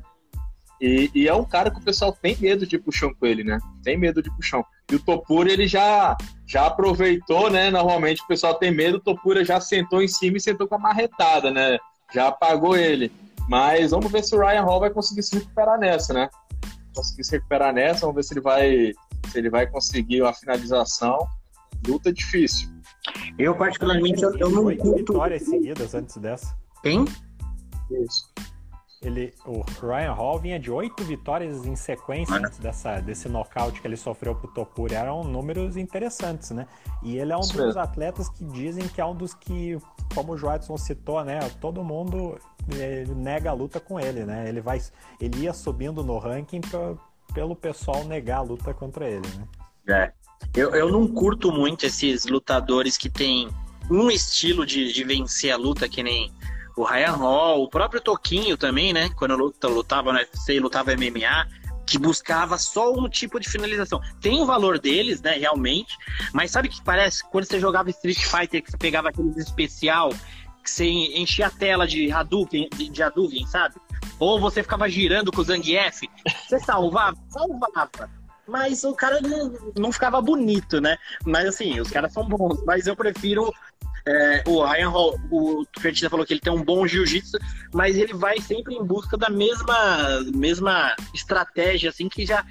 E, e, é um cara que o pessoal tem medo de puxão com ele, né? Tem medo de puxão. E o Topura, ele já, já aproveitou, né? Normalmente o pessoal tem medo, o Topura já sentou em cima e sentou com a marretada, né? Já apagou ele. Mas vamos ver se o Ryan Hall vai conseguir se recuperar nessa, né? Conseguir se recuperar nessa, vamos ver se ele vai, se ele vai conseguir a finalização. Luta difícil. Eu, particularmente, eu, eu não curto... vitórias seguidas antes dessa. Quem? Isso. Ele, o Ryan Hall vinha de oito vitórias em sequência antes dessa, desse nocaute que ele sofreu pro Topuri. Eram números interessantes, né? E ele é um Isso dos atletas que dizem que é um dos que, como o Joadson citou, né? Todo mundo nega a luta com ele, né? Ele vai, ele ia subindo no ranking pra, pelo pessoal negar a luta contra ele, né? É. Eu, eu não curto muito esses lutadores que têm um estilo de, de vencer a luta, que nem o Ryan Hall, o próprio Toquinho também, né? Quando eu lutava no UFC lutava MMA, que buscava só um tipo de finalização. Tem o valor deles, né, realmente, mas sabe o que parece? Quando você jogava Street Fighter, que você pegava aqueles especial que você enchia a tela de Hadouken, de, de Hadouken, sabe? Ou você ficava girando com o Zangief, você salvava? Salvava. Mas o cara não, não ficava bonito, né? Mas assim, os caras são bons. Mas eu prefiro é, o Ryan Hall, o Fertina falou que ele tem um bom jiu-jitsu, mas ele vai sempre em busca da mesma, mesma estratégia, assim, que já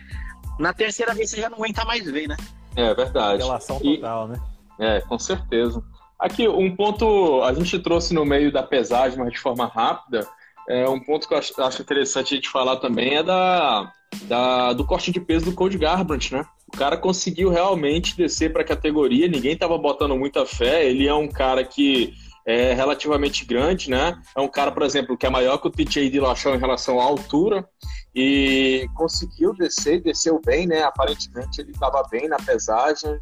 na terceira vez você já não aguenta mais ver, né? É verdade. Relação total, e, né? É, com certeza. Aqui, um ponto a gente trouxe no meio da pesagem, mas de forma rápida, é, um ponto que eu acho, interessante a gente falar também é da, da, do corte de peso do Code Garbrandt, né? O cara conseguiu realmente descer para a categoria, ninguém estava botando muita fé. Ele é um cara que é relativamente grande, né? É um cara, por exemplo, que é maior que o TJ Dillashaw em relação à altura e conseguiu descer, desceu bem, né? Aparentemente ele estava bem na pesagem.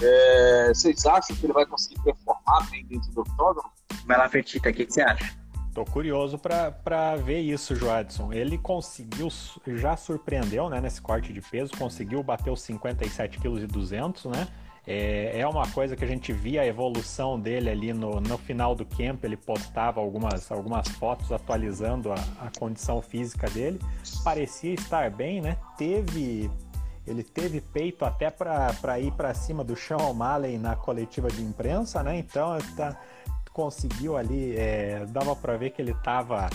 É, vocês acham que ele vai conseguir performar bem dentro do octógono? Vai lá, Fertita, o que você acha? Tô curioso para ver isso, Joadson. Ele conseguiu, já surpreendeu, né, nesse corte de peso, conseguiu bater os 57 kg e 200, né? É, é uma coisa que a gente via a evolução dele ali no, no final do camp, ele postava algumas, algumas fotos atualizando a, a condição física dele. Parecia estar bem, né? Teve ele teve peito até para ir para cima do Sean O'Malley na coletiva de imprensa, né? Então tá, conseguiu ali, é, dava para ver que ele estava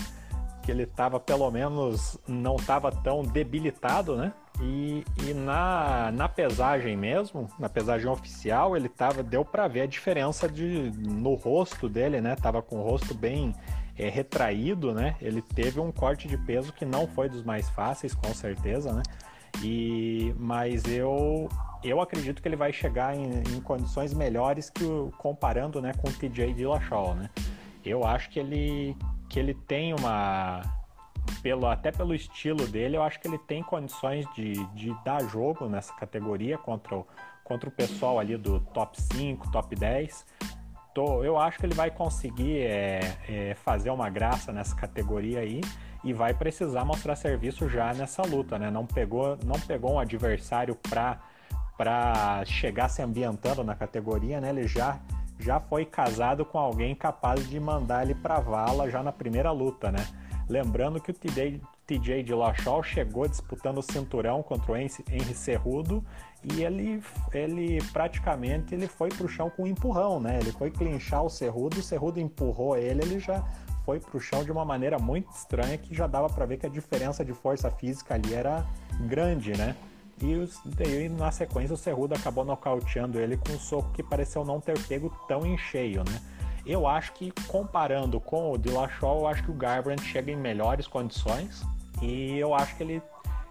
que ele tava pelo menos não estava tão debilitado, né? E, e, na, na pesagem mesmo, na pesagem oficial, ele tava deu para ver a diferença de no rosto dele, né? Tava com o rosto bem é, retraído, né? Ele teve um corte de peso que não foi dos mais fáceis, com certeza, né? E mas eu eu acredito que ele vai chegar em, em condições melhores que o, comparando né, com o TJ Dillashaw, né? Eu acho que ele, que ele tem uma... Pelo, até pelo estilo dele, eu acho que ele tem condições de, de dar jogo nessa categoria contra o, contra o pessoal ali do top 5, top 10. Tô, eu acho que ele vai conseguir é, é, fazer uma graça nessa categoria aí e vai precisar mostrar serviço já nessa luta, né? Não pegou, não pegou um adversário para para chegar se ambientando na categoria, né? Ele já já foi casado com alguém capaz de mandar ele para vala já na primeira luta, né? Lembrando que o TJ, TJ Lachol chegou disputando o cinturão contra o Henry Cerrudo e ele, ele praticamente ele foi pro chão com um empurrão, né? Ele foi clinchar o Cerrudo, o Cerrudo empurrou ele, ele já foi pro chão de uma maneira muito estranha que já dava para ver que a diferença de força física ali era grande, né? E daí, na sequência, o Cerrudo acabou nocauteando ele com um soco que pareceu não ter pego tão em cheio, né? Eu acho que, comparando com o Dillashaw, eu acho que o Garbrandt chega em melhores condições. E eu acho que ele...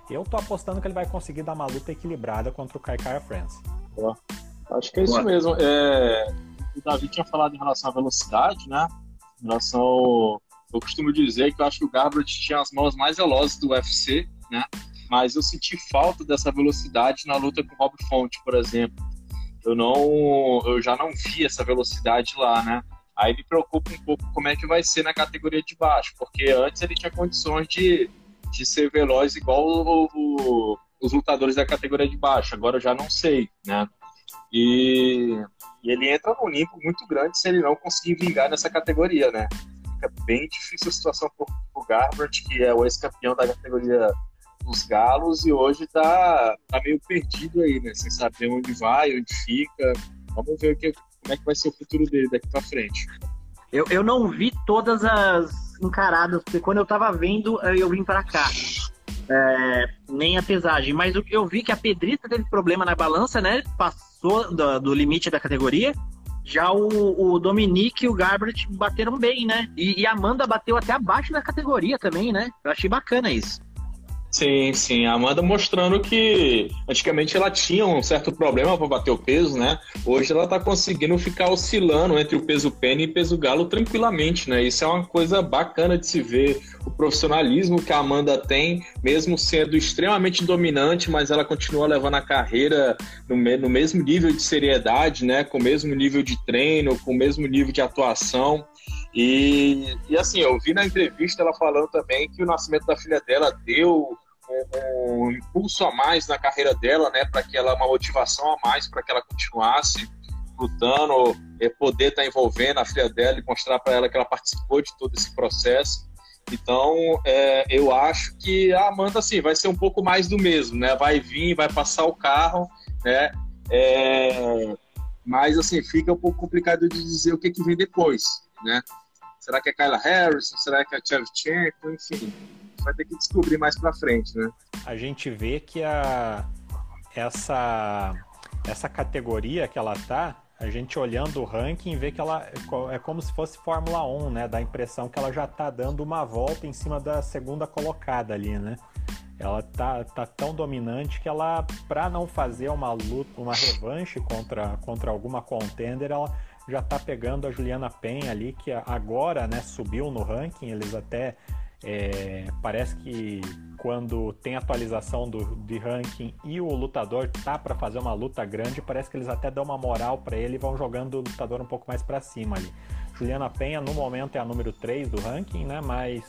Eu tô apostando que ele vai conseguir dar uma luta equilibrada contra o Kai Kara France. Acho que é isso Boa. mesmo. É... O Davi tinha falado em relação à velocidade, né? Em relação ao... Eu costumo dizer que eu acho que o Garbrandt tinha as mãos mais velozes do UFC, né? Mas eu senti falta dessa velocidade na luta com o Rob Fonte, por exemplo. Eu não, eu já não vi essa velocidade lá, né? Aí me preocupa um pouco como é que vai ser na categoria de baixo, porque antes ele tinha condições de, de ser veloz igual o, o, os lutadores da categoria de baixo. Agora eu já não sei, né? E, e ele entra num limbo muito grande se ele não conseguir vingar nessa categoria, né? Fica bem difícil a situação pro, pro Garbrandt, que é o ex-campeão da categoria os Galos e hoje tá, tá meio perdido aí, né? Sem saber onde vai, onde fica. Vamos ver o que, como é que vai ser o futuro dele daqui para frente. Eu, eu não vi todas as encaradas, porque quando eu tava vendo, eu vim para cá. É, nem a pesagem, mas eu vi que a Pedrita teve problema na balança, né? Passou do, do limite da categoria. Já o, o Dominique e o Garbrandt bateram bem, né? E, e a Amanda bateu até abaixo da categoria também, né? Eu achei bacana isso. Sim, sim. A Amanda mostrando que antigamente ela tinha um certo problema para bater o peso, né? Hoje ela tá conseguindo ficar oscilando entre o peso pena e peso galo tranquilamente, né? Isso é uma coisa bacana de se ver. O profissionalismo que a Amanda tem, mesmo sendo extremamente dominante, mas ela continua levando a carreira no, me no mesmo nível de seriedade, né? Com o mesmo nível de treino, com o mesmo nível de atuação. E, e assim, eu vi na entrevista ela falando também que o nascimento da filha dela deu um, impulso a mais na carreira dela, né, para que ela uma motivação a mais para que ela continuasse lutando, é, poder estar tá envolvendo a filha dela e mostrar para ela que ela participou de todo esse processo. Então, é, eu acho que a Amanda assim vai ser um pouco mais do mesmo, né? Vai vir, vai passar o carro, né? É, mas assim fica um pouco complicado de dizer o que, que vem depois, né? Será que é Kyla Harrison? Será que é Tchevchenko? Enfim, vai ter que descobrir mais para frente, né? A gente vê que a essa essa categoria que ela tá, a gente olhando o ranking vê que ela é como se fosse Fórmula 1, né? Dá a impressão que ela já tá dando uma volta em cima da segunda colocada ali, né? Ela tá, tá tão dominante que ela, para não fazer uma luta, uma revanche contra, contra alguma contender, ela já está pegando a Juliana Penha ali, que agora né, subiu no ranking, eles até é, parece que quando tem atualização do, de ranking e o lutador tá para fazer uma luta grande, parece que eles até dão uma moral para ele e vão jogando o lutador um pouco mais para cima ali. Juliana Penha no momento é a número 3 do ranking, né? Mas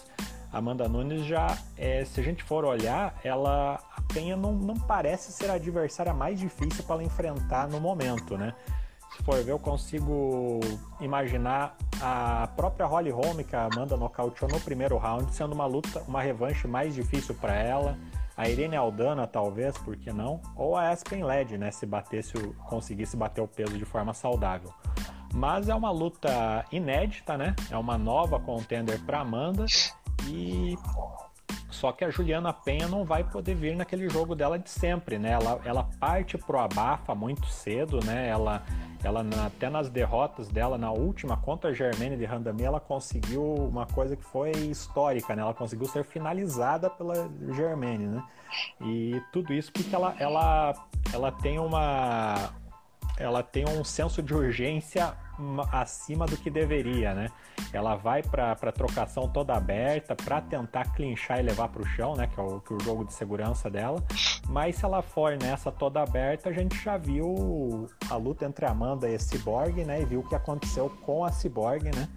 Amanda Nunes já, é, se a gente for olhar, ela a Penha não, não parece ser a adversária mais difícil para ela enfrentar no momento, né? Se for ver, eu consigo imaginar a própria Holly Holm, que a Amanda nocauteou no primeiro round, sendo uma luta, uma revanche mais difícil para ela. A Irene Aldana, talvez, por que não? Ou a Aspen Led, né? Se batesse, conseguisse bater o peso de forma saudável. Mas é uma luta inédita, né? É uma nova contender para Amanda. E só que a Juliana Penha não vai poder vir naquele jogo dela de sempre, né? Ela, ela parte pro abafa muito cedo, né? Ela, ela até nas derrotas dela na última contra a Germaine de Randami, ela conseguiu uma coisa que foi histórica, né? Ela conseguiu ser finalizada pela Germaine, né? E tudo isso porque ela, ela, ela tem uma ela tem um senso de urgência acima do que deveria, né? Ela vai para trocação toda aberta para tentar clinchar e levar para o chão, né? Que é, o, que é o jogo de segurança dela. Mas se ela for nessa toda aberta, a gente já viu a luta entre a Amanda e a Cyborg, né? E viu o que aconteceu com a Cyborg, né?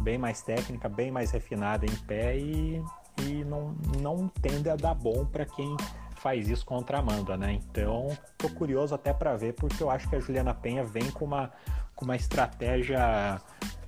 Bem mais técnica, bem mais refinada em pé e, e não, não tende a dar bom para quem faz isso contra a Amanda, né? Então, tô curioso até para ver, porque eu acho que a Juliana Penha vem com uma, com uma estratégia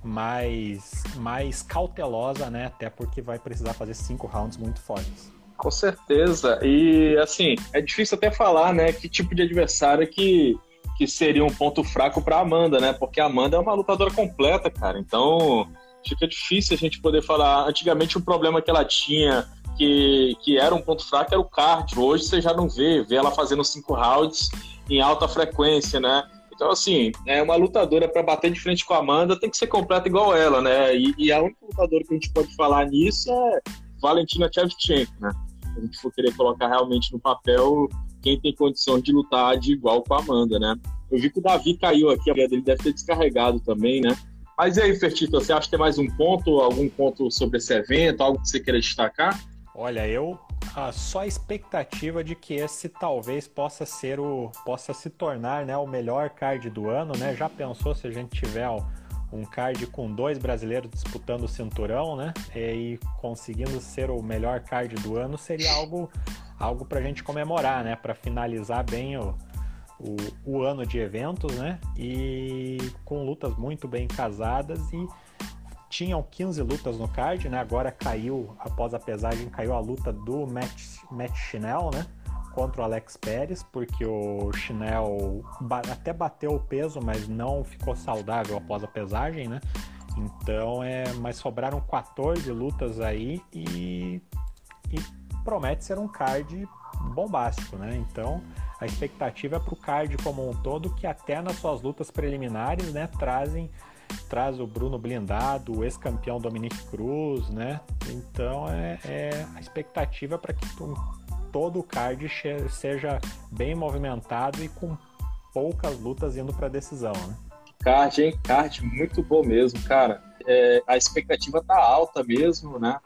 mais, mais cautelosa, né? Até porque vai precisar fazer cinco rounds muito fortes. Com certeza. E assim, é difícil até falar, né? Que tipo de adversário que, que seria um ponto fraco para Amanda, né? Porque a Amanda é uma lutadora completa, cara. Então fica difícil a gente poder falar. Antigamente o problema que ela tinha que, que era um ponto fraco era o cardio. Hoje você já não vê, vê ela fazendo cinco rounds em alta frequência, né? Então, assim, é uma lutadora para bater de frente com a Amanda tem que ser completa igual ela, né? E, e a única lutadora que a gente pode falar nisso é Valentina Shevchenko, né? A gente for querer colocar realmente no papel quem tem condição de lutar de igual com a Amanda, né? Eu vi que o Davi caiu aqui, a dele deve ter descarregado também, né? Mas e aí, Fertito, você acha que tem mais um ponto, algum ponto sobre esse evento, algo que você queira destacar? Olha, eu ah, só a expectativa de que esse talvez possa ser o possa se tornar né, o melhor card do ano, né? Já pensou se a gente tiver um card com dois brasileiros disputando o cinturão, né? E conseguindo ser o melhor card do ano seria algo algo para a gente comemorar, né? Para finalizar bem o, o, o ano de eventos, né? E com lutas muito bem casadas e tinham 15 lutas no card, né? Agora caiu, após a pesagem, caiu a luta do Matt, Matt Chanel, né? Contra o Alex Pérez, porque o Chanel até bateu o peso, mas não ficou saudável após a pesagem, né? Então é. Mas sobraram 14 lutas aí e, e promete ser um card bombástico, né? Então a expectativa é para o card como um todo, que até nas suas lutas preliminares, né, trazem traz o Bruno blindado, o ex-campeão Dominique Cruz, né? Então é, é a expectativa para que todo o card seja bem movimentado e com poucas lutas indo para decisão, né? Card, hein? Card muito bom mesmo, cara. É, a expectativa tá alta mesmo, né?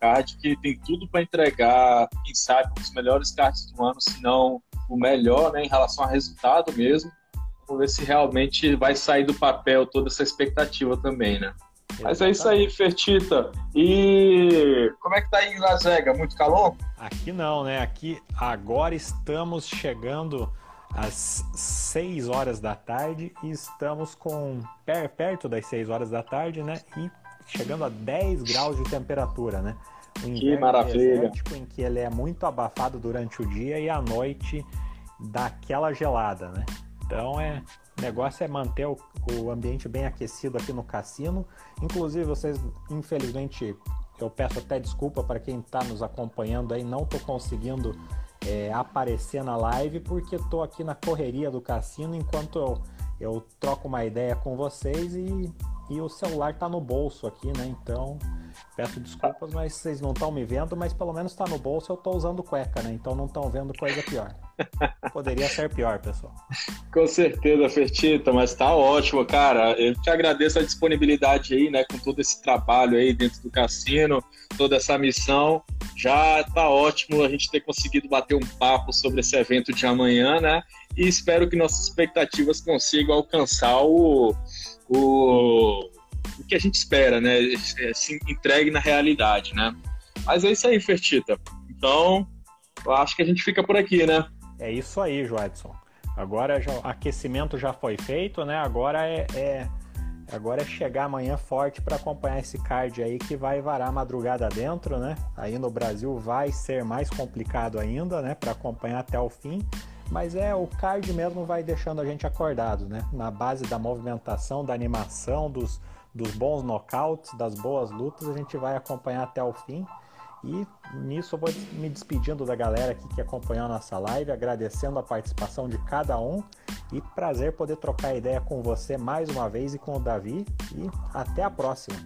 Card que tem tudo para entregar, quem sabe, um dos melhores cards do ano, se não o melhor, né, em relação a resultado mesmo. Vamos ver se realmente vai sair do papel toda essa expectativa também, né? Mas é isso aí, Fertita. E como é que tá aí em Las Vegas? Muito calor? Aqui não, né? Aqui agora estamos chegando às 6 horas da tarde e estamos com perto das 6 horas da tarde, né? E chegando a 10 graus de temperatura, né? Um que maravilha! em que ele é muito abafado durante o dia e à noite dá aquela gelada, né? Então é o negócio é manter o, o ambiente bem aquecido aqui no cassino. Inclusive vocês, infelizmente, eu peço até desculpa para quem está nos acompanhando aí, não estou conseguindo é, aparecer na live porque estou aqui na correria do cassino enquanto eu, eu troco uma ideia com vocês e, e o celular está no bolso aqui, né? Então Peço desculpas, mas vocês não estão me vendo, mas pelo menos está no bolso, eu estou usando cueca, né? Então não estão vendo coisa pior. Poderia ser pior, pessoal. Com certeza, Fertita, mas tá ótimo, cara. Eu te agradeço a disponibilidade aí, né, com todo esse trabalho aí dentro do cassino, toda essa missão. Já tá ótimo a gente ter conseguido bater um papo sobre esse evento de amanhã, né? E espero que nossas expectativas consigam alcançar o, o, o que a gente espera, né? Se entregue na realidade, né? Mas é isso aí, Fertita. Então, eu acho que a gente fica por aqui, né? É isso aí, Joadson. Agora já, aquecimento já foi feito, né? Agora é, é agora é chegar amanhã forte para acompanhar esse card aí que vai varar a madrugada dentro, né? Aí no Brasil vai ser mais complicado ainda, né? Para acompanhar até o fim. Mas é o card mesmo vai deixando a gente acordado, né? Na base da movimentação, da animação, dos, dos bons nocautes, das boas lutas, a gente vai acompanhar até o fim. E nisso eu vou me despedindo da galera aqui que acompanhou a nossa live, agradecendo a participação de cada um e prazer poder trocar ideia com você mais uma vez e com o Davi. E até a próxima.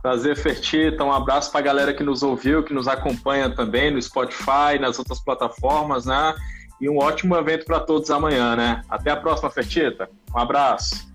Prazer, Fertita. Um abraço para a galera que nos ouviu, que nos acompanha também no Spotify, nas outras plataformas, né? E um ótimo evento para todos amanhã, né? Até a próxima, Fertita. Um abraço.